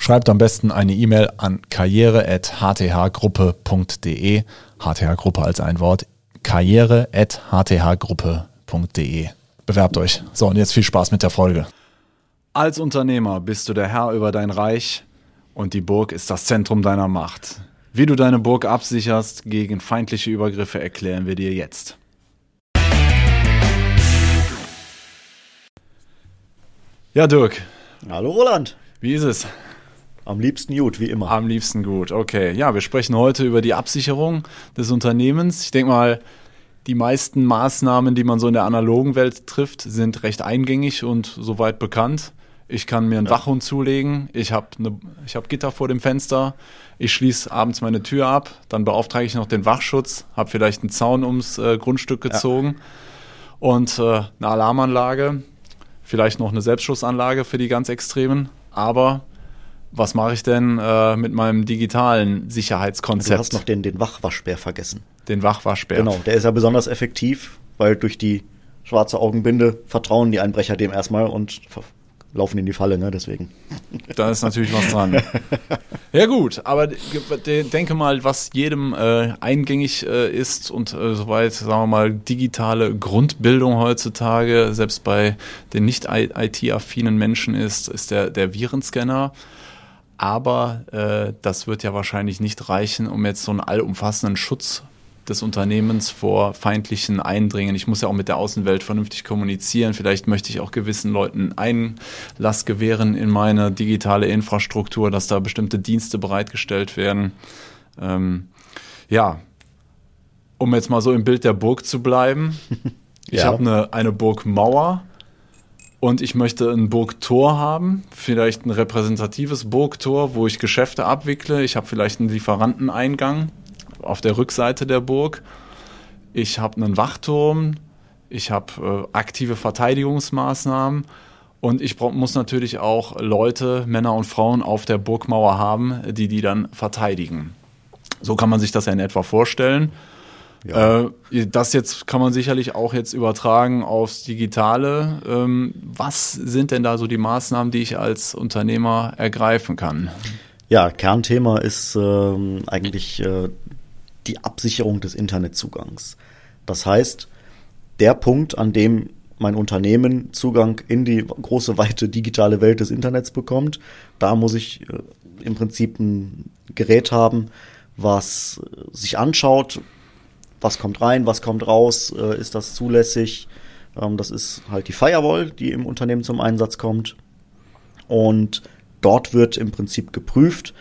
Schreibt am besten eine E-Mail an karriere.hthgruppe.de. HTH-Gruppe als ein Wort. karriere.hthgruppe.de. Bewerbt euch. So, und jetzt viel Spaß mit der Folge. Als Unternehmer bist du der Herr über dein Reich und die Burg ist das Zentrum deiner Macht. Wie du deine Burg absicherst gegen feindliche Übergriffe, erklären wir dir jetzt. Ja, Dirk. Hallo Roland. Wie ist es? Am liebsten gut, wie immer. Am liebsten gut, okay. Ja, wir sprechen heute über die Absicherung des Unternehmens. Ich denke mal, die meisten Maßnahmen, die man so in der analogen Welt trifft, sind recht eingängig und soweit bekannt. Ich kann mir einen ja. Wachhund zulegen, ich habe ne, hab Gitter vor dem Fenster, ich schließe abends meine Tür ab, dann beauftrage ich noch den Wachschutz, habe vielleicht einen Zaun ums äh, Grundstück gezogen ja. und äh, eine Alarmanlage, vielleicht noch eine Selbstschussanlage für die ganz Extremen, aber was mache ich denn äh, mit meinem digitalen Sicherheitskonzept? Du hast noch den, den Wachwaschbär vergessen. Den Wachwaschbär. Genau, der ist ja besonders effektiv, weil durch die schwarze Augenbinde vertrauen die Einbrecher dem erstmal und laufen in die Falle, ne? Deswegen. Da ist natürlich was dran. ja gut, aber denke mal, was jedem äh, eingängig äh, ist und äh, soweit, sagen wir mal, digitale Grundbildung heutzutage, selbst bei den nicht IT-affinen Menschen ist, ist der, der Virenscanner. Aber äh, das wird ja wahrscheinlich nicht reichen, um jetzt so einen allumfassenden Schutz des Unternehmens vor feindlichen Eindringen. Ich muss ja auch mit der Außenwelt vernünftig kommunizieren. Vielleicht möchte ich auch gewissen Leuten Einlass gewähren in meine digitale Infrastruktur, dass da bestimmte Dienste bereitgestellt werden. Ähm, ja, um jetzt mal so im Bild der Burg zu bleiben. Ich ja. habe eine, eine Burgmauer und ich möchte ein Burgtor haben, vielleicht ein repräsentatives Burgtor, wo ich Geschäfte abwickle. Ich habe vielleicht einen Lieferanteneingang auf der Rückseite der Burg. Ich habe einen Wachturm. Ich habe äh, aktive Verteidigungsmaßnahmen. Und ich muss natürlich auch Leute, Männer und Frauen auf der Burgmauer haben, die die dann verteidigen. So kann man sich das ja in etwa vorstellen. Ja. Äh, das jetzt kann man sicherlich auch jetzt übertragen aufs Digitale. Ähm, was sind denn da so die Maßnahmen, die ich als Unternehmer ergreifen kann? Ja, Kernthema ist ähm, eigentlich äh, die Absicherung des Internetzugangs. Das heißt, der Punkt, an dem mein Unternehmen Zugang in die große, weite digitale Welt des Internets bekommt, da muss ich äh, im Prinzip ein Gerät haben, was sich anschaut, was kommt rein, was kommt raus, äh, ist das zulässig. Ähm, das ist halt die Firewall, die im Unternehmen zum Einsatz kommt. Und dort wird im Prinzip geprüft,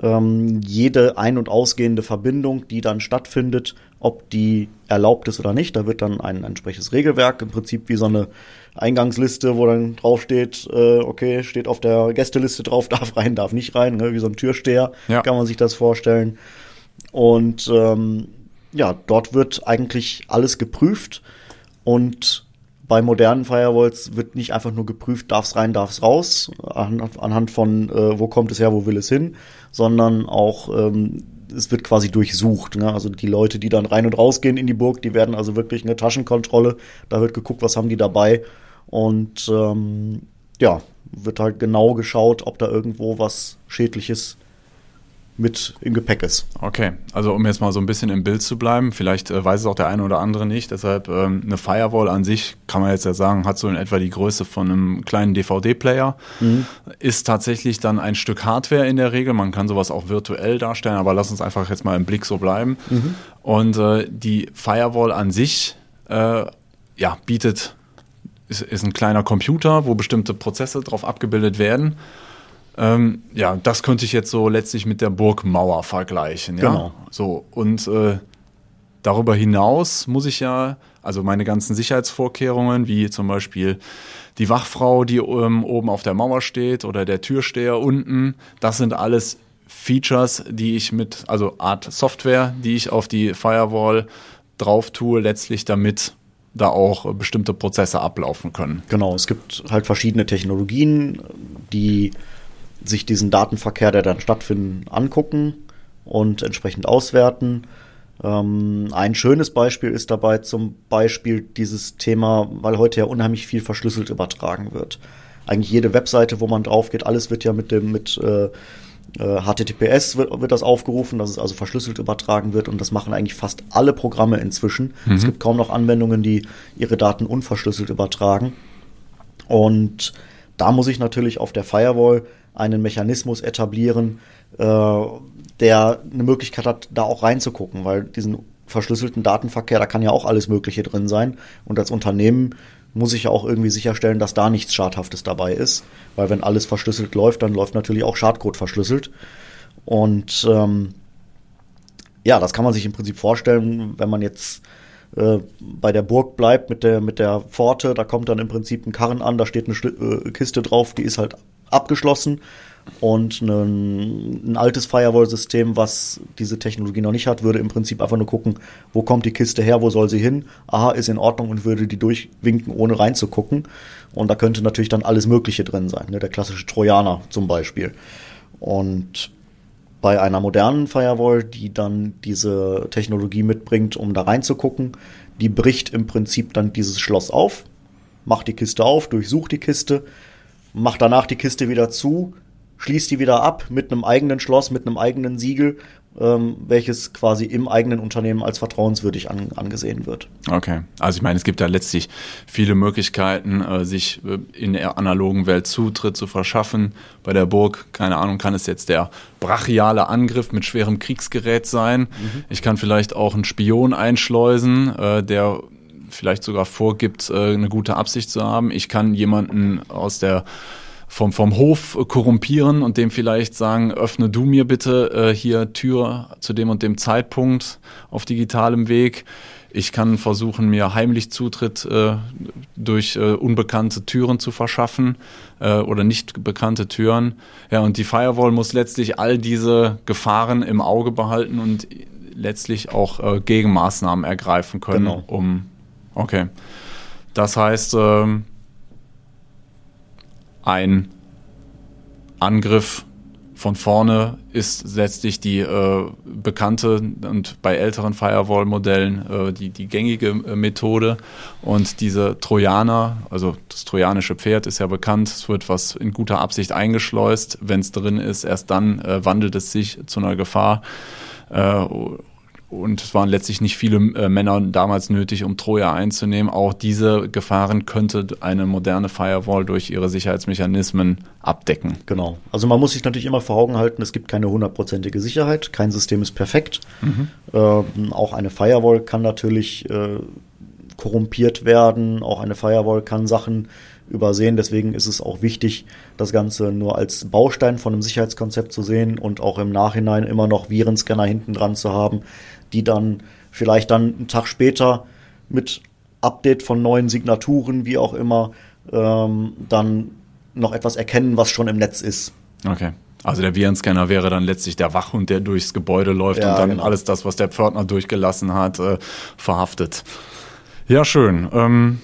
ähm, jede ein- und ausgehende Verbindung, die dann stattfindet, ob die erlaubt ist oder nicht. Da wird dann ein entsprechendes Regelwerk, im Prinzip wie so eine Eingangsliste, wo dann draufsteht, äh, okay, steht auf der Gästeliste drauf, darf rein, darf nicht rein, ne? wie so ein Türsteher, ja. kann man sich das vorstellen. Und ähm, ja, dort wird eigentlich alles geprüft und bei modernen Firewalls wird nicht einfach nur geprüft, darf es rein, darf es raus, anhand von äh, wo kommt es her, wo will es hin, sondern auch ähm, es wird quasi durchsucht. Ne? Also die Leute, die dann rein und rausgehen in die Burg, die werden also wirklich eine Taschenkontrolle. Da wird geguckt, was haben die dabei und ähm, ja, wird halt genau geschaut, ob da irgendwo was Schädliches mit im Gepäck ist. Okay, also um jetzt mal so ein bisschen im Bild zu bleiben, vielleicht äh, weiß es auch der eine oder andere nicht, deshalb ähm, eine Firewall an sich, kann man jetzt ja sagen, hat so in etwa die Größe von einem kleinen DVD-Player, mhm. ist tatsächlich dann ein Stück Hardware in der Regel, man kann sowas auch virtuell darstellen, aber lass uns einfach jetzt mal im Blick so bleiben. Mhm. Und äh, die Firewall an sich, äh, ja, bietet, ist, ist ein kleiner Computer, wo bestimmte Prozesse drauf abgebildet werden ähm, ja, das könnte ich jetzt so letztlich mit der Burgmauer vergleichen. Ja? Genau. So, und äh, darüber hinaus muss ich ja, also meine ganzen Sicherheitsvorkehrungen, wie zum Beispiel die Wachfrau, die ähm, oben auf der Mauer steht oder der Türsteher unten, das sind alles Features, die ich mit, also Art Software, die ich auf die Firewall drauf tue, letztlich damit da auch bestimmte Prozesse ablaufen können. Genau, es gibt halt verschiedene Technologien, die sich diesen Datenverkehr, der dann stattfindet, angucken und entsprechend auswerten. Ähm, ein schönes Beispiel ist dabei zum Beispiel dieses Thema, weil heute ja unheimlich viel verschlüsselt übertragen wird. Eigentlich jede Webseite, wo man drauf geht, alles wird ja mit dem mit äh, HTTPS äh, wird, wird, das aufgerufen, dass es also verschlüsselt übertragen wird und das machen eigentlich fast alle Programme inzwischen. Mhm. Es gibt kaum noch Anwendungen, die ihre Daten unverschlüsselt übertragen. Und da muss ich natürlich auf der Firewall einen Mechanismus etablieren, äh, der eine Möglichkeit hat, da auch reinzugucken, weil diesen verschlüsselten Datenverkehr, da kann ja auch alles Mögliche drin sein. Und als Unternehmen muss ich ja auch irgendwie sicherstellen, dass da nichts Schadhaftes dabei ist. Weil wenn alles verschlüsselt läuft, dann läuft natürlich auch Schadcode verschlüsselt. Und ähm, ja, das kann man sich im Prinzip vorstellen, wenn man jetzt äh, bei der Burg bleibt mit der, mit der Pforte, da kommt dann im Prinzip ein Karren an, da steht eine Schli äh, Kiste drauf, die ist halt abgeschlossen und ein, ein altes Firewall-System, was diese Technologie noch nicht hat, würde im Prinzip einfach nur gucken, wo kommt die Kiste her, wo soll sie hin? Aha, ist in Ordnung und würde die durchwinken, ohne reinzugucken. Und da könnte natürlich dann alles Mögliche drin sein, ne? der klassische Trojaner zum Beispiel. Und bei einer modernen Firewall, die dann diese Technologie mitbringt, um da reinzugucken, die bricht im Prinzip dann dieses Schloss auf, macht die Kiste auf, durchsucht die Kiste, macht danach die Kiste wieder zu, schließt die wieder ab mit einem eigenen Schloss, mit einem eigenen Siegel, ähm, welches quasi im eigenen Unternehmen als vertrauenswürdig an, angesehen wird. Okay, also ich meine, es gibt da letztlich viele Möglichkeiten, äh, sich äh, in der analogen Welt Zutritt zu verschaffen. Bei der Burg, keine Ahnung, kann es jetzt der brachiale Angriff mit schwerem Kriegsgerät sein. Mhm. Ich kann vielleicht auch einen Spion einschleusen, äh, der vielleicht sogar vorgibt, äh, eine gute Absicht zu haben. Ich kann jemanden aus der vom, vom Hof korrumpieren und dem vielleicht sagen, öffne du mir bitte äh, hier Tür zu dem und dem Zeitpunkt auf digitalem Weg. Ich kann versuchen, mir heimlich Zutritt äh, durch äh, unbekannte Türen zu verschaffen äh, oder nicht bekannte Türen. Ja, und die Firewall muss letztlich all diese Gefahren im Auge behalten und letztlich auch äh, Gegenmaßnahmen ergreifen können, genau. um okay. Das heißt, ähm, ein Angriff von vorne ist letztlich die äh, bekannte und bei älteren Firewall-Modellen äh, die, die gängige äh, Methode. Und diese Trojaner, also das trojanische Pferd ist ja bekannt, es wird was in guter Absicht eingeschleust. Wenn es drin ist, erst dann äh, wandelt es sich zu einer Gefahr. Und es waren letztlich nicht viele äh, Männer damals nötig, um Troja einzunehmen. Auch diese Gefahren könnte eine moderne Firewall durch ihre Sicherheitsmechanismen abdecken. Genau. Also man muss sich natürlich immer vor Augen halten, es gibt keine hundertprozentige Sicherheit. Kein System ist perfekt. Mhm. Ähm, auch eine Firewall kann natürlich äh, korrumpiert werden. Auch eine Firewall kann Sachen übersehen. Deswegen ist es auch wichtig, das Ganze nur als Baustein von einem Sicherheitskonzept zu sehen und auch im Nachhinein immer noch Virenscanner hinten dran zu haben, die dann vielleicht dann einen Tag später mit Update von neuen Signaturen, wie auch immer, ähm, dann noch etwas erkennen, was schon im Netz ist. Okay. Also der Virenscanner wäre dann letztlich der Wachhund, der durchs Gebäude läuft ja, und dann genau. alles das, was der Pförtner durchgelassen hat, äh, verhaftet. Ja, schön. Ähm,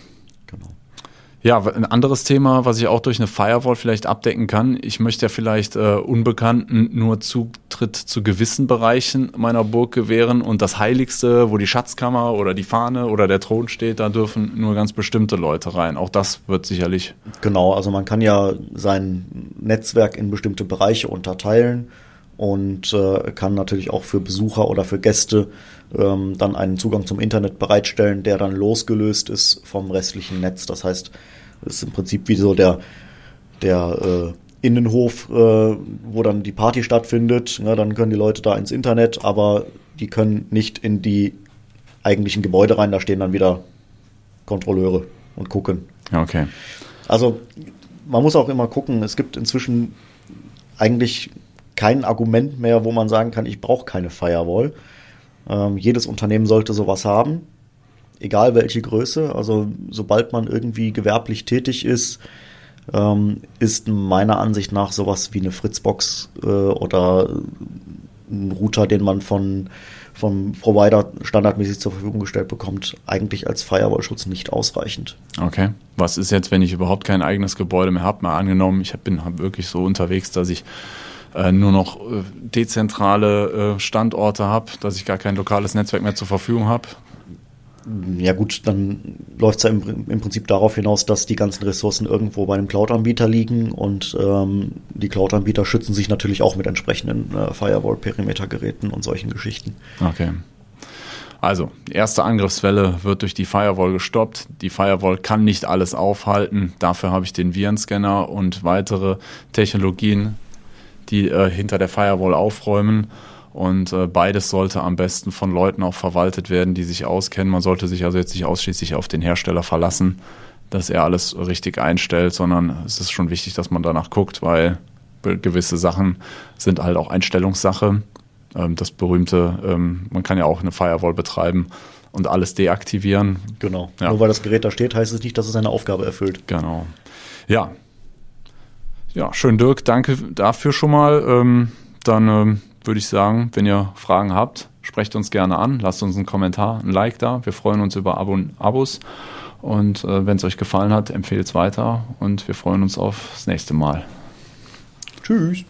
ja, ein anderes Thema, was ich auch durch eine Firewall vielleicht abdecken kann. Ich möchte ja vielleicht äh, Unbekannten nur Zutritt zu gewissen Bereichen meiner Burg gewähren und das Heiligste, wo die Schatzkammer oder die Fahne oder der Thron steht, da dürfen nur ganz bestimmte Leute rein. Auch das wird sicherlich. Genau, also man kann ja sein Netzwerk in bestimmte Bereiche unterteilen und äh, kann natürlich auch für Besucher oder für Gäste ähm, dann einen Zugang zum Internet bereitstellen, der dann losgelöst ist vom restlichen Netz. Das heißt, es ist im Prinzip wie so der, der äh, Innenhof, äh, wo dann die Party stattfindet. Ja, dann können die Leute da ins Internet, aber die können nicht in die eigentlichen Gebäude rein. Da stehen dann wieder Kontrolleure und gucken. Okay. Also man muss auch immer gucken, es gibt inzwischen eigentlich kein Argument mehr, wo man sagen kann, ich brauche keine Firewall. Ähm, jedes Unternehmen sollte sowas haben, egal welche Größe. Also sobald man irgendwie gewerblich tätig ist, ähm, ist meiner Ansicht nach sowas wie eine Fritzbox äh, oder ein Router, den man von vom Provider standardmäßig zur Verfügung gestellt bekommt, eigentlich als Firewall-Schutz nicht ausreichend. Okay. Was ist jetzt, wenn ich überhaupt kein eigenes Gebäude mehr habe? Mal angenommen, ich bin wirklich so unterwegs, dass ich äh, nur noch äh, dezentrale äh, Standorte habe, dass ich gar kein lokales Netzwerk mehr zur Verfügung habe. Ja gut, dann läuft es ja im, im, Prinzip darauf hinaus, dass die ganzen Ressourcen irgendwo bei einem Cloud-Anbieter liegen und ähm, die Cloud-Anbieter schützen sich natürlich auch mit entsprechenden äh, Firewall-Perimeter-Geräten und solchen Geschichten. Okay. Also, erste Angriffswelle wird durch die Firewall gestoppt. Die Firewall kann nicht alles aufhalten. Dafür habe ich den Virenscanner und weitere Technologien, die äh, hinter der Firewall aufräumen. Und äh, beides sollte am besten von Leuten auch verwaltet werden, die sich auskennen. Man sollte sich also jetzt nicht ausschließlich auf den Hersteller verlassen, dass er alles richtig einstellt, sondern es ist schon wichtig, dass man danach guckt, weil gewisse Sachen sind halt auch Einstellungssache. Ähm, das berühmte, ähm, man kann ja auch eine Firewall betreiben und alles deaktivieren. Genau. Ja. Nur weil das Gerät da steht, heißt es nicht, dass es seine Aufgabe erfüllt. Genau. Ja. Ja, schön, Dirk. Danke dafür schon mal. Ähm, dann würde ich sagen, wenn ihr Fragen habt, sprecht uns gerne an, lasst uns einen Kommentar, ein Like da. Wir freuen uns über Abo Abos. Und äh, wenn es euch gefallen hat, empfehlt es weiter und wir freuen uns aufs nächste Mal. Tschüss.